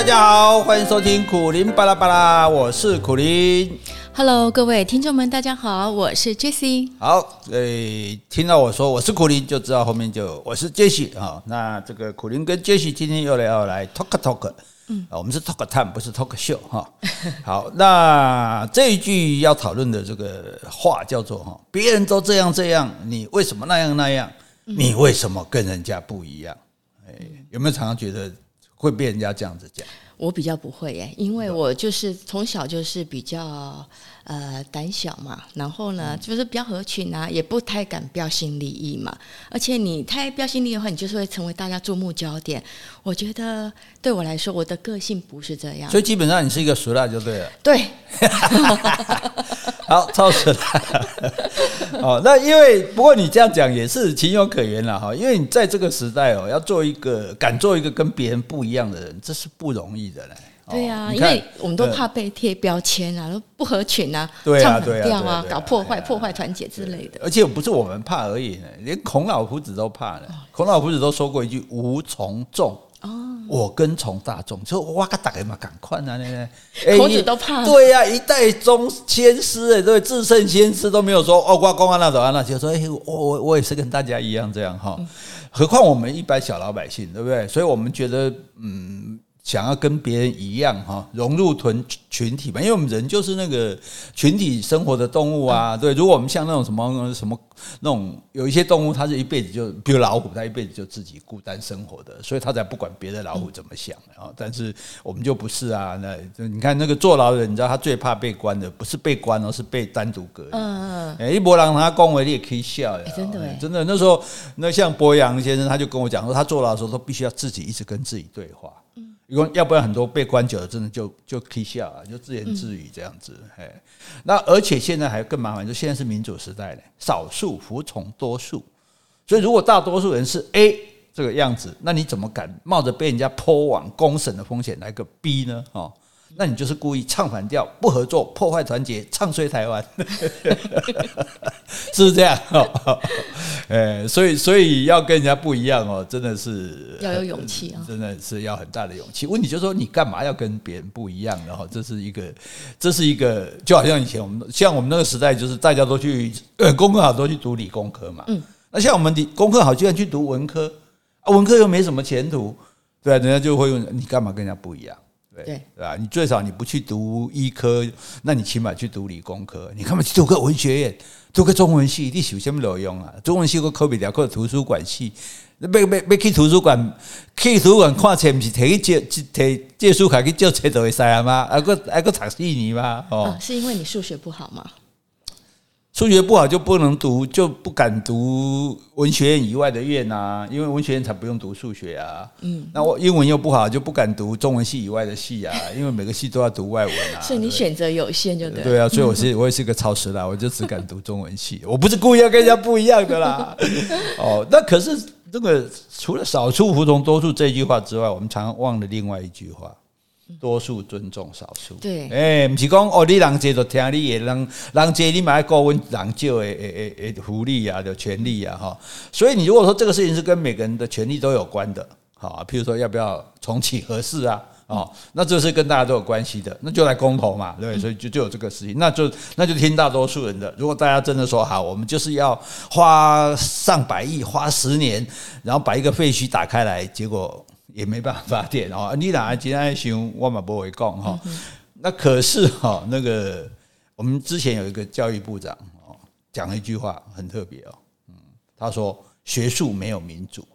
大家好，欢迎收听苦林巴拉巴拉，我是苦林。Hello，各位听众们，大家好，我是 Jessie。好，诶，听到我说我是苦林，就知道后面就我是 Jessie 啊。那这个苦林跟 Jessie 今天又来要来 talk talk，嗯，我们是 talk time，不是 talk show 哈。好，那这一句要讨论的这个话叫做哈，别人都这样这样，你为什么那样那样？你为什么跟人家不一样？哎，有没有常常觉得会被人家这样子讲？我比较不会耶，因为我就是从小就是比较呃胆小嘛，然后呢就是比较合群啊，也不太敢标新立异嘛。而且你太标新立异的话，你就是会成为大家注目焦点。我觉得对我来说，我的个性不是这样。所以基本上你是一个俗辣就对了。对。好，超俗辣。哦，那因为不过你这样讲也是情有可原了哈，因为你在这个时代哦，要做一个敢做一个跟别人不一样的人，这是不容易。对呀、啊，因为我们都怕被贴标签啊，都不合群啊，唱反调啊，搞破坏、破坏团结之类的。而且不是我们怕而已呢，连孔老夫子都怕呢。孔老夫子都说过一句：“无从众，我跟从大众。”就哇个大概嘛，赶快啊！那个 孔子都怕。对呀，一代宗先师哎，对，至圣先师都没有说哦，我公安那走啊那，就说哎，我我我也是跟大家一样这样哈。何况我们一般小老百姓，对不对？所以我们觉得嗯。想要跟别人一样哈，融入群群体嘛，因为我们人就是那个群体生活的动物啊。对，如果我们像那种什么什么那种有一些动物，它是一辈子就，比如老虎，它一辈子就自己孤单生活的，所以它才不管别的老虎怎么想啊。但是我们就不是啊。那你看那个坐牢的人，你知道他最怕被关的，不是被关而是被单独隔离。嗯嗯。一波让他恭维你也可以笑呀。真的真的，那时候那像博洋先生，他就跟我讲说，他坐牢的时候都必须要自己一直跟自己对话。要不然很多被关久了，真的就就 k 笑啊，就自言自语这样子。哎，那而且现在还更麻烦，就现在是民主时代了，少数服从多数。所以如果大多数人是 A 这个样子，那你怎么敢冒着被人家泼网公审的风险来个 B 呢？哦。那你就是故意唱反调，不合作，破坏团结，唱衰台湾，是不是这样？哎，所以所以要跟人家不一样哦，真的是要有勇气啊，真的是要很大的勇气。问题就是说，你干嘛要跟别人不一样？然后这是一个，这是一个，就好像以前我们像我们那个时代，就是大家都去呃功课好都去读理工科嘛。嗯，那像我们的功课好，居然去读文科啊，文科又没什么前途，对啊，人家就会问你干嘛跟人家不一样？对，对吧？你最少你不去读医科，那你起码去读理工科。你干嘛去读个文学院，读个中文系？你有什么卵用啊？中文系个科比了，个图书馆系，要要要去图书馆，去图书馆看册，不是提去借摕借书卡去借册都会使啊吗？啊个啊个读四年吗？哦，是因为你数学不好吗？数学不好就不能读，就不敢读文学院以外的院啊，因为文学院才不用读数学啊。嗯，那我英文又不好，就不敢读中文系以外的系啊，因为每个系都要读外文啊。所以你选择有限就对。对啊，所以我是 我也是个超时啦，我就只敢读中文系，我不是故意要跟人家不一样的啦。哦，那可是这个除了少数服从多数这句话之外，我们常常忘了另外一句话。多数尊重少数，对，哎，不是讲哦，你人多就听你的，人人多你买过问人少的诶诶诶福利啊，的权利啊哈。所以你如果说这个事情是跟每个人的权利都有关的，好，譬如说要不要重启核四啊，哦，那这是跟大家都有关系的，那就来公投嘛，对，所以就就有这个事情，那就那就听大多数人的。如果大家真的说好，我们就是要花上百亿，花十年，然后把一个废墟打开来，结果。也没办法点哦，你哪今天想我嘛不会讲哈。那可是哈，那个我们之前有一个教育部长哦，讲了一句话很特别哦，嗯，他说学术没有民主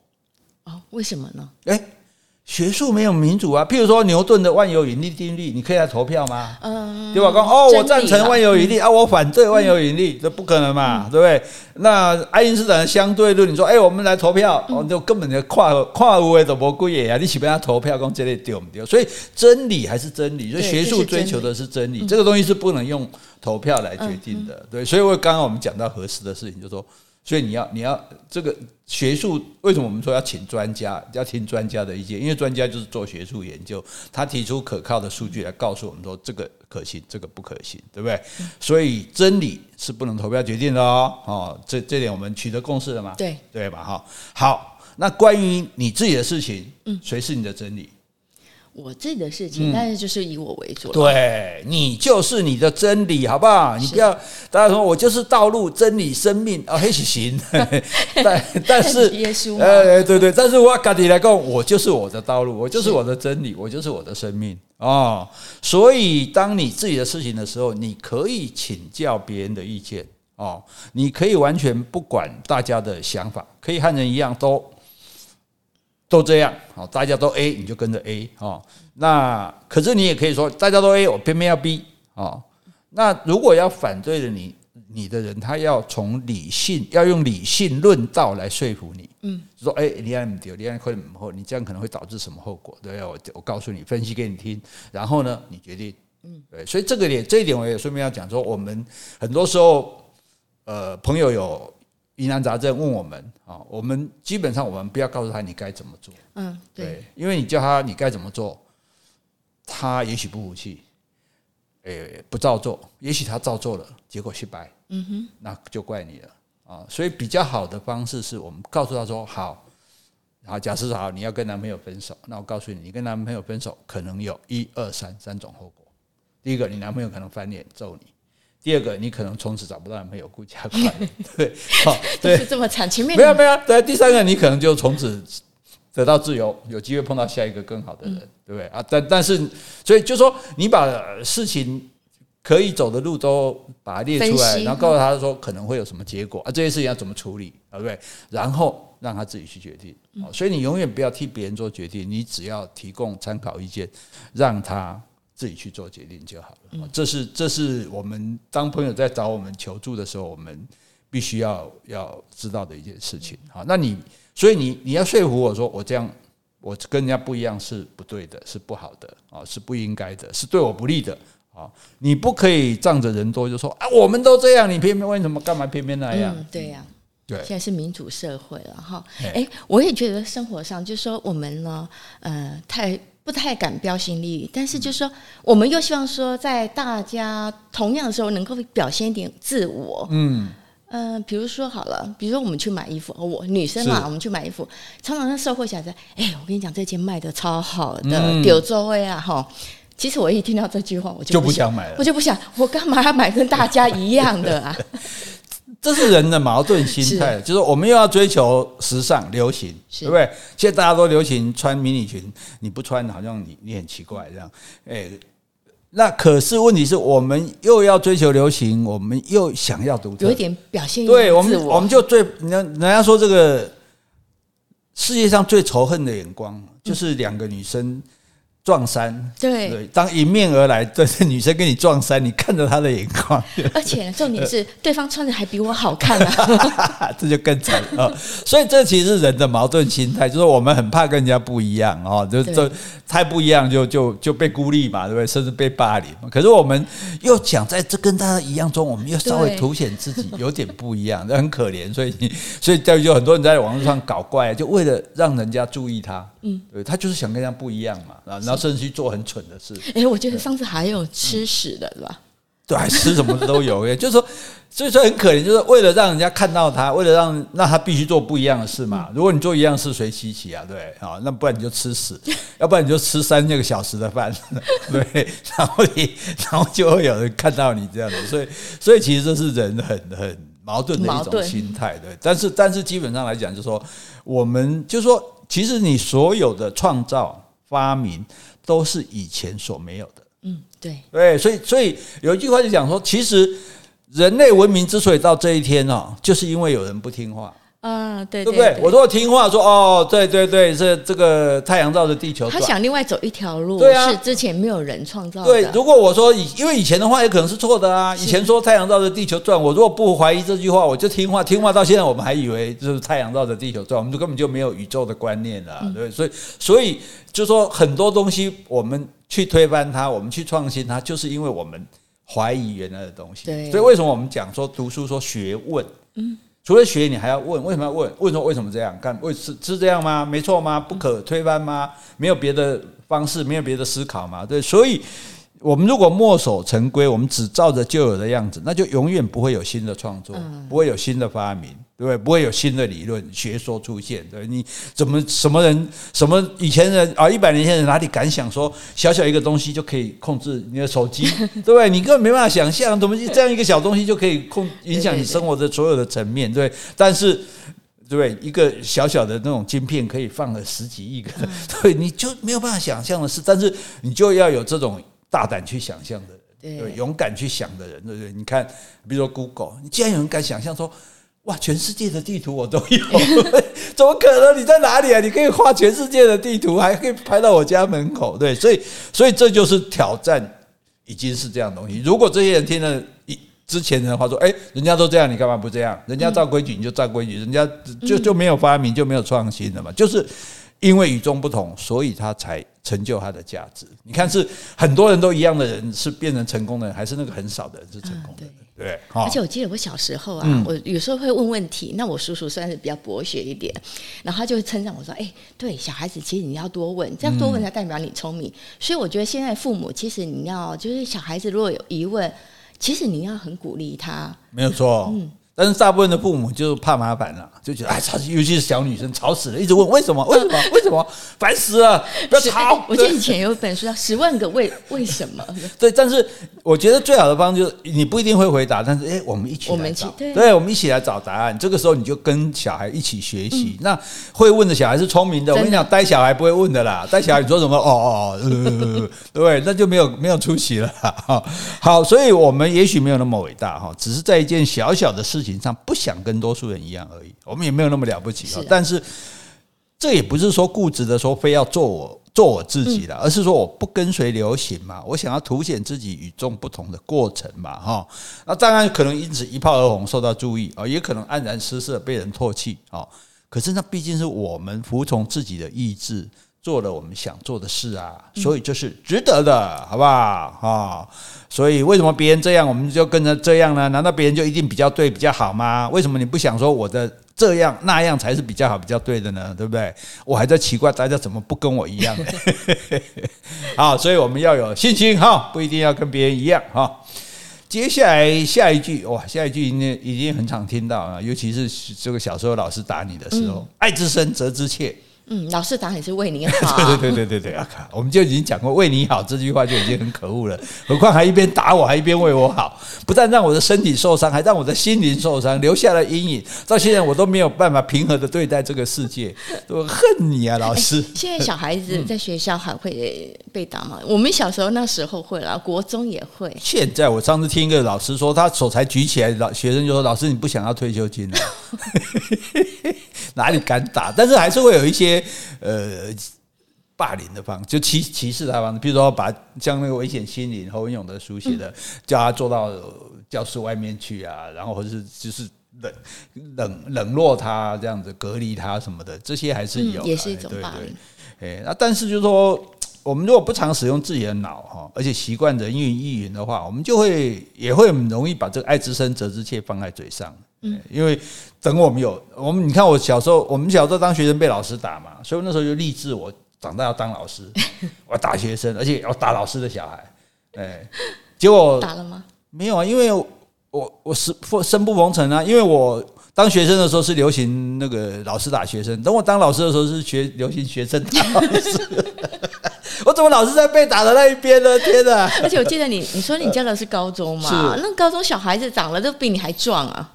哦，为什么呢？诶学术没有民主啊，譬如说牛顿的万有引力定律，你可以来投票吗？嗯，对吧？讲哦，我赞成万有引力啊，我反对万有引力，这不可能嘛，对不对？那爱因斯坦的相对论，你说哎，我们来投票，哦，就根本就跨跨无为的魔鬼也啊，你岂不要投票讲这类丢不丢？所以真理还是真理，所以学术追求的是真理，这个东西是不能用投票来决定的，对。所以我刚刚我们讲到核四的事情，就说。所以你要你要这个学术，为什么我们说要请专家，要听专家的意见？因为专家就是做学术研究，他提出可靠的数据来告诉我们说这个可行，这个不可行，对不对？所以真理是不能投票决定的哦。哦，这这点我们取得共识了吗？对对吧？哈，好，那关于你自己的事情，嗯谁是你的真理？我自己的事情，嗯、但是就是以我为主。对，你就是你的真理，好不好？你不要大家说我就是道路、真理、生命啊，还是行。但但是耶稣，呃，对对，但是我跟你来讲，我就是我的道路，我就是我的真理，我就是我的生命哦。所以，当你自己的事情的时候，你可以请教别人的意见哦，你可以完全不管大家的想法，可以和人一样都。都这样，好，大家都 A，你就跟着 A，哦，那可是你也可以说，大家都 A，我偏偏要 B，哦，那如果要反对的你，你的人，他要从理性，要用理性论道来说服你，嗯，说，哎，你爱不对，你爱可能不好，你这样可能会导致什么后果？对，我我告诉你，分析给你听，然后呢，你决定，嗯，对，所以这个点，这一点我也顺便要讲说，我们很多时候，呃，朋友有。疑难杂症问我们啊，我们基本上我们不要告诉他你该怎么做，嗯，对，因为你叫他你该怎么做，他也许不服气，诶，不照做，也许他照做了，结果失败，嗯哼，那就怪你了啊。所以比较好的方式是我们告诉他说，好，好，假设好，你要跟男朋友分手，那我告诉你，你跟男朋友分手可能有一二三三种后果。第一个，你男朋友可能翻脸揍你。第二个，你可能从此找不到男朋友，顾家快乐，对，好，对，是这么惨。前面没有没有，对。第三个，你可能就从此得到自由，有机会碰到下一个更好的人，嗯、对不对啊？但但是，所以就说你把事情可以走的路都把它列出来，然后告诉他说可能会有什么结果啊，这些事情要怎么处理，对不对？然后让他自己去决定。所以你永远不要替别人做决定，你只要提供参考意见，让他。自己去做决定就好了。这是这是我们当朋友在找我们求助的时候，我们必须要要知道的一件事情。好，那你所以你你要说服我说我这样我跟人家不一样是不对的，是不好的啊，是不应该的，是对我不利的啊。你不可以仗着人多就说啊，我们都这样，你偏偏为什么干嘛偏偏那样？嗯，对呀，对，现在是民主社会了哈。哎，我也觉得生活上就是说我们呢，呃，太。不太敢标新立异，但是就是说，我们又希望说，在大家同样的时候，能够表现一点自我。嗯，呃，比如说好了，比如说我们去买衣服，我女生嘛，我们去买衣服，常常在售货小姐，哎，我跟你讲，这件卖的超好的，丢座位啊，哈。其实我一听到这句话，我就不想，就不想买了，我就不想，我干嘛要买跟大家一样的啊？这是人的矛盾心态，就是我们又要追求时尚流行，是对不对？现在大家都流行穿迷你裙，你不穿好像你你很奇怪这样。哎，那可是问题是我们又要追求流行，我们又想要独特，有一点表现。对我们，我们就最人人家说这个世界上最仇恨的眼光，就是两个女生。撞衫，对，对，当迎面而来，对，女生跟你撞衫，你看着她的眼光，而且重点是 对方穿的还比我好看啊，这就更惨了。所以这其实是人的矛盾心态，就是我们很怕跟人家不一样哦，就就太不一样就就就被孤立嘛，对不对？甚至被霸凌。可是我们又想在这跟大家一样中，我们又稍微凸显自己有点不一样，这很可怜。所以所以就很多人在网络上搞怪，就为了让人家注意他。嗯，对，他就是想跟人家不一样嘛，然后甚至去做很蠢的事。哎，我觉得上次还有吃屎的，是吧？对，吃什么都有。哎，就是说，所以说很可怜，就是为了让人家看到他，为了让让他必须做不一样的事嘛。如果你做一样事，谁稀奇啊？对，啊，那不然你就吃屎，要不然你就吃三个小时的饭，对，然后你然后就会有人看到你这样子。所以，所以其实这是人很很矛盾的一种心态，对。但是，但是基本上来讲，就是说，我们就是说。其实你所有的创造发明都是以前所没有的。嗯，对对，所以所以有一句话就讲说，其实人类文明之所以到这一天哦，就是因为有人不听话。啊，对，对不对？我如果听话说，哦，对对对，是这个太阳绕着地球转，他想另外走一条路，对啊，是之前没有人创造的。对，如果我说以，因为以前的话也可能是错的啊。以前说太阳绕着地球转，我如果不怀疑这句话，我就听话，听话到现在，我们还以为就是太阳绕着地球转，我们就根本就没有宇宙的观念了，对。所以，所以就说很多东西，我们去推翻它，我们去创新它，就是因为我们怀疑原来的东西。对，所以为什么我们讲说读书说学问？嗯。除了学，你还要问，为什么要问？问说为什么这样干？为是是这样吗？没错吗？不可推翻吗？没有别的方式，没有别的思考吗？对，所以我们如果墨守成规，我们只照着旧有的样子，那就永远不会有新的创作，不会有新的发明对不对？不会有新的理论学说出现，对，你怎么什么人什么以前人啊，一百年前人哪里敢想说小小一个东西就可以控制你的手机，对不对？你根本没办法想象，怎么这样一个小东西就可以控影响你生活的所有的层面，对，但是。对不对？一个小小的那种晶片可以放了十几亿个，对，你就没有办法想象的事。但是你就要有这种大胆去想象的人，对，勇敢去想的人，对不对？你看，比如说 Google，你既然有人敢想象说，哇，全世界的地图我都有，怎么可能？你在哪里啊？你可以画全世界的地图，还可以拍到我家门口，对，所以，所以这就是挑战，已经是这样东西。如果这些人听了一。之前的话说，哎，人家都这样，你干嘛不这样？人家照规矩你就照规矩，人家就就没有发明，就没有创新了嘛。就是因为与众不同，所以他才成就他的价值。你看，是很多人都一样的人是变成成功的人，还是那个很少的人是成功的人？对。而且我记得我小时候啊，我有时候会问问题，那我叔叔算是比较博学一点，然后他就会称赞我说：“哎，对，小孩子其实你要多问，这样多问才代表你聪明。”所以我觉得现在父母其实你要就是小孩子如果有疑问。其实你要很鼓励他，没有错。嗯。但是大部分的父母就怕麻烦了，就觉得哎，吵，尤其是小女生吵死了，一直问为什么，为什么，为什么，烦死了，不要吵。我记得以前有一本书叫《十万个为为什么》。对，但是我觉得最好的方式就是你不一定会回答，但是哎，我们一起来找，对，我们一起来找答案。这个时候你就跟小孩一起学习。那会问的小孩是聪明的，我跟你讲，呆小孩不会问的啦。呆小孩你说什么？哦哦，对不对？那就没有没有出息了。好，所以我们也许没有那么伟大哈，只是在一件小小的事情上不想跟多数人一样而已，我们也没有那么了不起啊。但是这也不是说固执的说非要做我做我自己的，而是说我不跟随流行嘛，我想要凸显自己与众不同的过程嘛，哈。那当然可能因此一炮而红，受到注意啊，也可能黯然失色，被人唾弃啊。可是那毕竟是我们服从自己的意志。做了我们想做的事啊，所以这是值得的，好不好？哈，所以为什么别人这样，我们就跟着这样呢？难道别人就一定比较对、比较好吗？为什么你不想说我的这样那样才是比较好、比较对的呢？对不对？我还在奇怪大家怎么不跟我一样呢？好，所以我们要有信心哈，不一定要跟别人一样哈。接下来下一句哇，下一句已经已经很常听到啊，尤其是这个小时候老师打你的时候，爱之深，责之切。嗯，老师当然是为你好。对对对对对对，啊，我们就已经讲过“为你好”这句话就已经很可恶了，何况还一边打我，还一边为我好，不但让我的身体受伤，还让我的心灵受伤，留下了阴影。到现在我都没有办法平和的对待这个世界，我恨你啊，老师！现在小孩子在学校还会被打吗？我们小时候那时候会了，国中也会。现在我上次听一个老师说，他手才举起来，老学生就说：“老师，你不想要退休金了？”哪里敢打？但是还是会有一些呃霸凌的方，就歧歧视他方式，比如说把像那个危险心灵侯文勇的书写的，叫他坐到教室外面去啊，然后或者是就是冷冷冷落他这样子，隔离他什么的，这些还是有，也是一种霸凌。哎，那但是就是说，我们如果不常使用自己的脑哈，而且习惯着人云亦云的话，我们就会也会很容易把这个爱之深责之切放在嘴上。嗯，因为等我们有我们，你看我小时候，我们小时候当学生被老师打嘛，所以那时候就立志，我长大要当老师，我要打学生，而且要打老师的小孩。哎，结果打了吗？没有啊，因为我我是生不逢辰啊，因为我当学生的时候是流行那个老师打学生，等我当老师的时候是学流行学生打老师。我怎么老是在被打的那一边呢？天哪！而且我记得你你说你教的是高中嘛？那高中小孩子长得都比你还壮啊。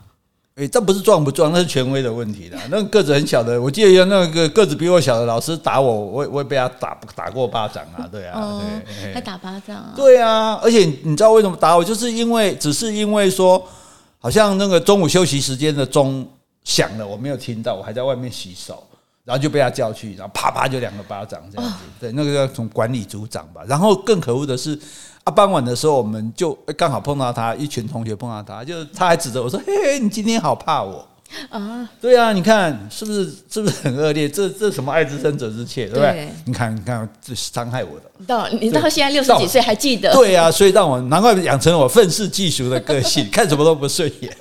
诶，这不是壮不壮，那是权威的问题的。那个个子很小的，我记得有那个个子比我小的老师打我，我我也被他打打过巴掌啊，对啊，哦、对，还打巴掌啊？对啊，而且你知道为什么打我？就是因为只是因为说，好像那个中午休息时间的钟响了，我没有听到，我还在外面洗手，然后就被他叫去，然后啪啪就两个巴掌这样子。哦、对，那个叫从管理组长吧。然后更可恶的是。啊，傍晚的时候，我们就刚好碰到他，一群同学碰到他，就他还指着我说：“嘿嘿，你今天好怕我啊？”对啊，你看是不是是不是很恶劣？这这什么爱之深责之切，对不对？你看你看，这是伤害我的。到你到现在六十几岁还记得？对啊，所以让我难怪养成了我愤世嫉俗的个性，看什么都不顺眼。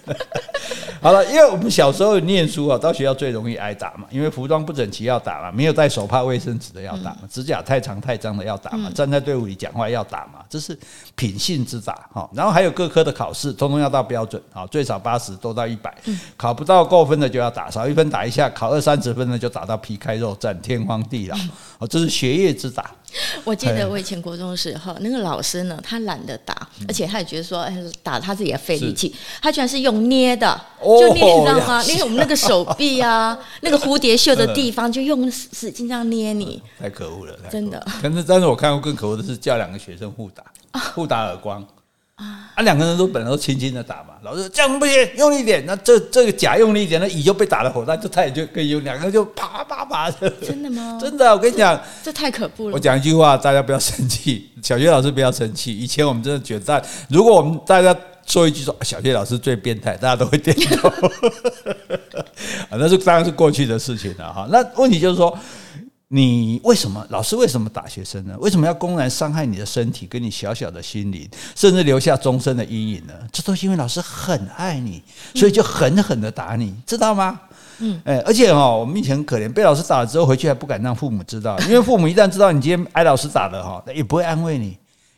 好了，因为我们小时候念书啊，到学校最容易挨打嘛，因为服装不整齐要打嘛，没有带手帕、卫生纸的要打嘛，指甲太长太脏的要打嘛，站在队伍里讲话要打嘛，这是品性之打哈。然后还有各科的考试，通通要到标准啊，最少八十，多到一百，考不到到够分的就要打，少一分打一下，考二三十分的就打到皮开肉绽，天荒地老。哦，这是学业之打。我记得我以前国中的时候，那个老师呢，他懒得打，而且他也觉得说，哎，打他自己也费力气，他居然是用捏的，就捏，你知道吗？捏我们那个手臂啊，那个蝴蝶袖的地方，就用使劲这样捏你。太可恶了，真的。但是，但是我看过更可恶的是叫两个学生互打，互打耳光。啊，两个人都本来都轻轻的打嘛，老师这样不行，用力一点。那这这个甲用力一点，那乙就被打了火，那就他也就可以用，两个人就啪啪啪的。真的吗？真的，我跟你讲，这太可怖了。我讲一句话，大家不要生气，小学老师不要生气。以前我们真的觉得，如果我们大家说一句说小学老师最变态，大家都会点头。啊，那是当然是过去的事情了哈。那问题就是说。你为什么老师为什么打学生呢？为什么要公然伤害你的身体，跟你小小的心灵，甚至留下终身的阴影呢？这都是因为老师很爱你，所以就狠狠的打你，知道吗？嗯，哎，而且哦，我们以前很可怜，被老师打了之后回去还不敢让父母知道，因为父母一旦知道你今天挨老师打了哈，也不会安慰你，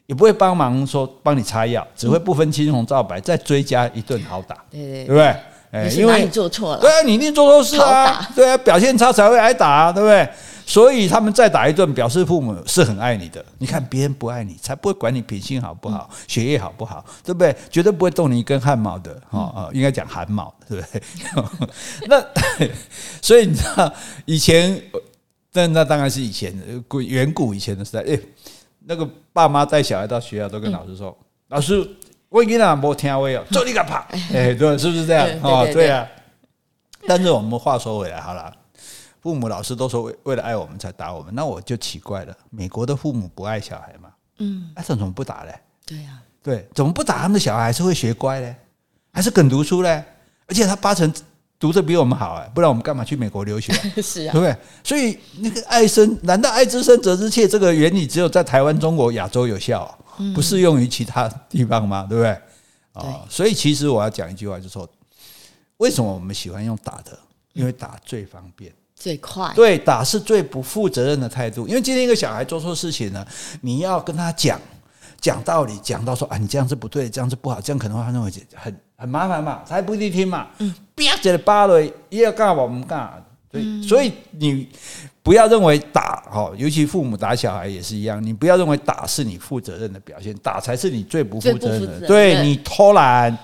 也不会帮忙说帮你擦药，只会不分青红皂白再追加一顿好打，对对，对不对？哎，因为你做错了，对啊，你一定做错事啊，对啊，表现差才会挨打啊，对不对？所以他们再打一顿，表示父母是很爱你的。你看别人不爱你，才不会管你品性好不好，学业好不好，对不对？绝对不会动你一根汗毛的。哦哦，应该讲汗毛，对不对？那 所以你知道以前，那那当然是以前古远古以前的时代。哎，那个爸妈带小孩到学校都跟老师说：“老师，我给他没听话哦，做你个怕。”哎，对，是不是这样？哦，对啊。但是我们话说回来，好了。父母、老师都说为为了爱我们才打我们，那我就奇怪了。美国的父母不爱小孩嘛？嗯，那怎么不打嘞？对呀，对，怎么不打他们的小孩还是会学乖嘞？还是肯读书嘞？而且他八成读的比我们好哎，不然我们干嘛去美国留学？是啊，对不对？所以那个爱生，难道爱之深责之切这个原理只有在台湾、中国、亚洲有效，不适用于其他地方吗？对不对？啊，所以其实我要讲一句话，就是说，为什么我们喜欢用打的？因为打最方便。最快。对，打是最不负责任的态度，因为今天一个小孩做错事情呢，你要跟他讲讲道理，讲到说啊，你这样是不对，这样是不好，这样可能会他认为很很麻烦嘛，他还不一定听嘛。嗯，啪这里扒了，也要干我们干，对，所以你不要认为打哈，尤其父母打小孩也是一样，你不要认为打是你负责任的表现，打才是你最不负责任的，对你偷懒，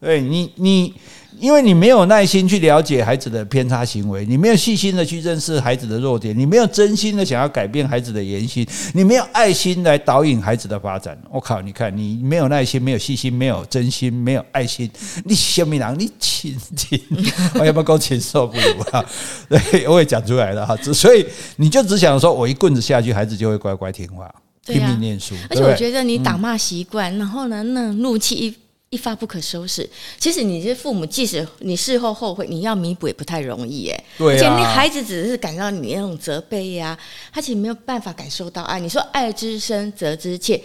对你你。因为你没有耐心去了解孩子的偏差行为，你没有细心的去认识孩子的弱点，你没有真心的想要改变孩子的言行，你没有爱心来导引孩子的发展。我靠，你看你没有耐心，没有细心，没有真心，没有爱心，你小米郎，你亲亲，我要不要够禽兽不如啊？对，我也讲出来了哈。所以你就只想说我一棍子下去，孩子就会乖乖听话，拼命念书。而且我觉得你打骂习惯，然后呢，那怒气一。一发不可收拾。其实你这父母，即使你事后后悔，你要弥补也不太容易耶。对啊。而且那孩子只是感到你那种责备呀，他其实没有办法感受到爱。你说爱之深，责之切。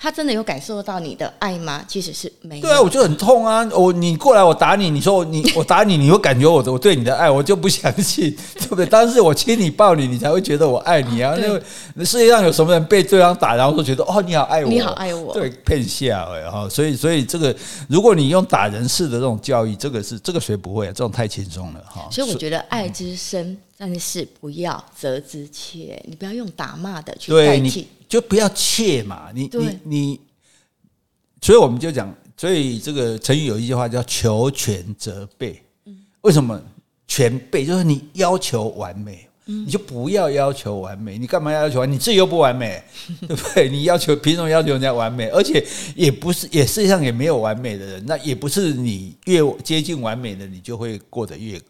他真的有感受到你的爱吗？其实是没有。对啊，我就很痛啊！我你过来，我打你，你说我你 我打你，你会感觉我我对你的爱，我就不相信，对不对？但是我亲你抱你，你才会觉得我爱你啊！因为世界上有什么人被对方打，然后都觉得哦，你好爱我，你好爱我，对，骗下哎哈！所以所以这个，如果你用打人式的这种教育，这个是这个谁不会啊？这种太轻松了哈！所以我觉得爱之深，但是不要责之切，你不要用打骂的去代替。就不要切嘛，你你你，所以我们就讲，所以这个成语有一句话叫“求全责备”。嗯为什么全备？就是你要求完美，你就不要要求完美。你干嘛要要求完美？你自己又不完美，对不对？你要求凭什么要求人家完美？而且也不是，也世界上也没有完美的人。那也不是你越接近完美的，你就会过得越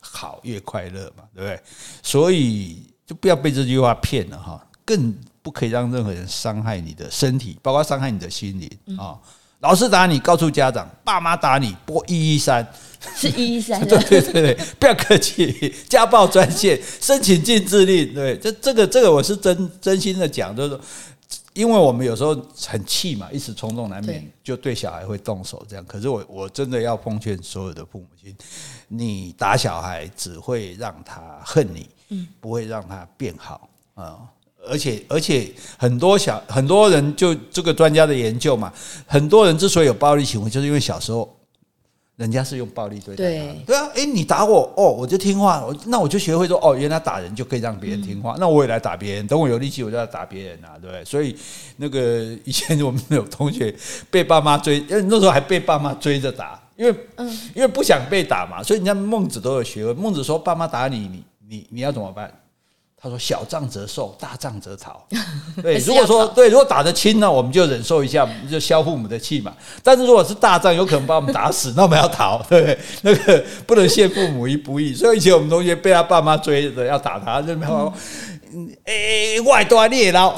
好、越快乐嘛，对不对？所以就不要被这句话骗了哈，更。不可以让任何人伤害你的身体，包括伤害你的心灵啊！老师打你，告诉家长；爸妈打你，拨一一三，是一一三。对对对对，不要客气，家暴专线，申请禁制令。对，这这个这个，我是真真心的讲，就是说，因为我们有时候很气嘛，一时冲动难免就对小孩会动手这样。可是我我真的要奉劝所有的父母亲，你打小孩只会让他恨你，嗯，不会让他变好啊。而且而且很多小很多人就这个专家的研究嘛，很多人之所以有暴力行为，就是因为小时候人家是用暴力对待对他。对啊，哎，你打我哦，我就听话，我那我就学会说哦，原来打人就可以让别人听话，嗯、那我也来打别人。等我有力气，我就要打别人啊，对不对？所以那个以前我们有同学被爸妈追，因为那时候还被爸妈追着打，因为嗯，因为不想被打嘛，所以人家孟子都有学问。孟子说，爸妈打你，你你你要怎么办？他说：“小仗则受，大仗则逃。对，如果说对，如果打得轻呢，我们就忍受一下，就消父母的气嘛。但是如果是大仗，有可能把我们打死，那我们要逃，对不对？那个不能陷父母于不义。所以以前我们同学被他爸妈追着要打他，就没有，哎，外多猎捞，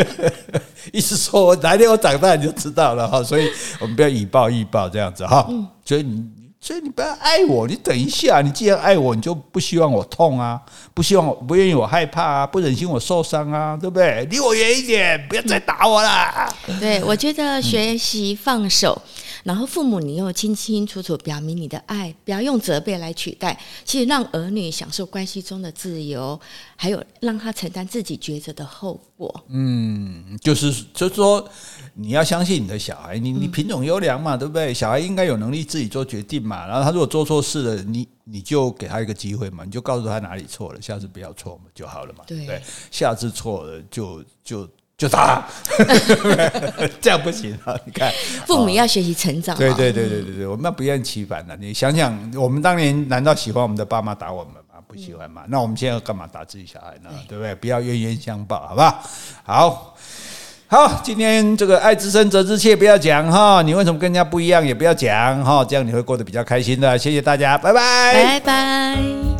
意思说哪天我长大你就知道了哈。所以我们不要以暴易暴这样子哈。所以你。”所以你不要爱我，你等一下，你既然爱我，你就不希望我痛啊，不希望我不愿意我害怕啊，不忍心我受伤啊，对不对？离我远一点，不要再打我了。对，我觉得学习放手，然后父母你又清清楚楚表明你的爱，不要用责备来取代，其实让儿女享受关系中的自由，还有让他承担自己抉择的后果。嗯，就是就是说。你要相信你的小孩，你你品种优良嘛，对不对？小孩应该有能力自己做决定嘛。然后他如果做错事了，你你就给他一个机会嘛，你就告诉他哪里错了，下次不要错嘛就好了嘛。对，对，下次错了就就就打，这样不行啊！你看，父母要学习成长。对对对对对对，我们要不厌其烦的。你想想，我们当年难道喜欢我们的爸妈打我们吗？不喜欢嘛。那我们现在要干嘛打自己小孩呢？对不对？不要冤冤相报，好不好？好。好，今天这个爱之深责之切不要讲哈，你为什么跟人家不一样也不要讲哈，这样你会过得比较开心的。谢谢大家，拜拜，拜拜。